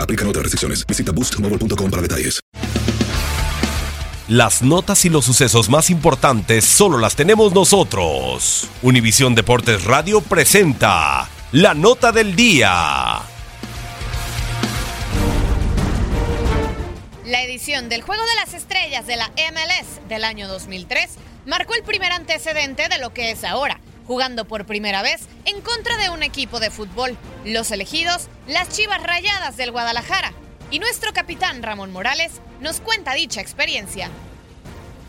Aplican otras restricciones. Visita boostmobile.com para detalles. Las notas y los sucesos más importantes solo las tenemos nosotros. Univisión Deportes Radio presenta la nota del día. La edición del Juego de las Estrellas de la MLS del año 2003 marcó el primer antecedente de lo que es ahora, jugando por primera vez en contra de un equipo de fútbol, los elegidos, las Chivas Rayadas del Guadalajara. Y nuestro capitán Ramón Morales nos cuenta dicha experiencia.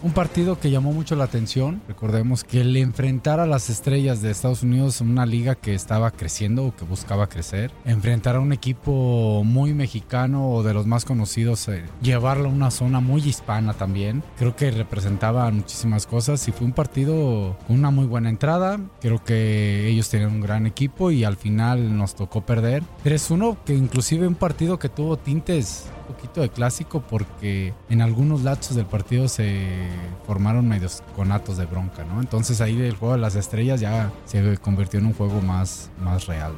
Un partido que llamó mucho la atención. Recordemos que el enfrentar a las estrellas de Estados Unidos una liga que estaba creciendo o que buscaba crecer, enfrentar a un equipo muy mexicano o de los más conocidos, eh, llevarlo a una zona muy hispana también, creo que representaba muchísimas cosas y fue un partido con una muy buena entrada. Creo que ellos tenían un gran equipo y al final nos tocó perder 3-1, que inclusive un partido que tuvo tintes poquito de clásico porque en algunos lapsos del partido se formaron medios conatos de bronca, ¿no? Entonces ahí el juego de las estrellas ya se convirtió en un juego más, más real.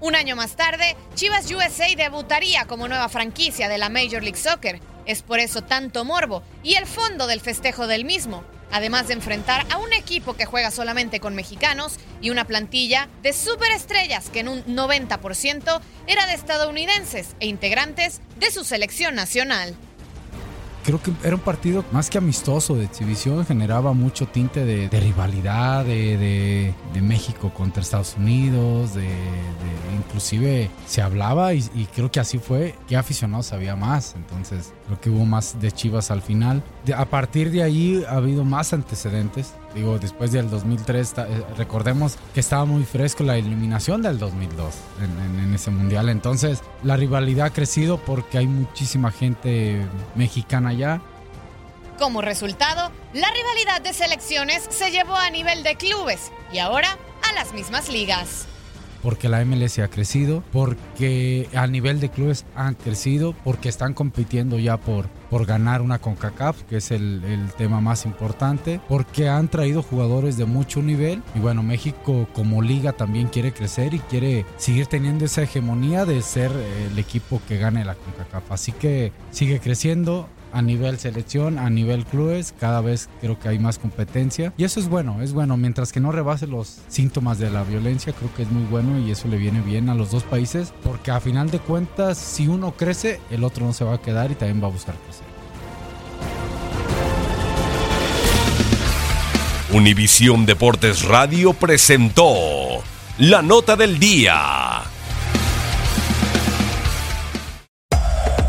Un año más tarde, Chivas USA debutaría como nueva franquicia de la Major League Soccer. Es por eso tanto morbo y el fondo del festejo del mismo, además de enfrentar a un equipo que juega solamente con mexicanos y una plantilla de superestrellas que en un 90% era de estadounidenses e integrantes de su selección nacional. Creo que era un partido más que amistoso, de exhibición, generaba mucho tinte de, rivalidad de, de- México contra Estados Unidos, de, inclusive se hablaba y, creo que así fue, que aficionados había más, entonces creo que hubo más de Chivas al final. A partir de ahí ha habido más antecedentes, digo, después del 2003, ta- eh, recordemos que estaba muy fresco la eliminación del 2002 en, en- en ese mundial, entonces la rivalidad ha crecido porque hay muchísima gente mexicana allá. Como resultado, la rivalidad de selecciones se llevó a nivel de clubes y ahora a las mismas ligas. Porque la MLS ha crecido, porque a nivel de clubes han crecido, porque están compitiendo ya por, por ganar una CONCACAF, que es el, el tema más importante, porque han traído jugadores de mucho nivel y bueno, México como liga también quiere crecer y quiere seguir teniendo esa hegemonía de ser el equipo que gane la CONCACAF. Así que sigue creciendo, a nivel selección, a nivel clubes, cada vez creo que hay más competencia y eso es bueno, es bueno, mientras que no rebase los síntomas de la violencia, creo que es muy bueno y eso le viene bien a los dos países, porque a final de cuentas, si uno crece, el otro no se va a quedar y también va a buscar crecer. Univisión Deportes Radio presentó la nota del día.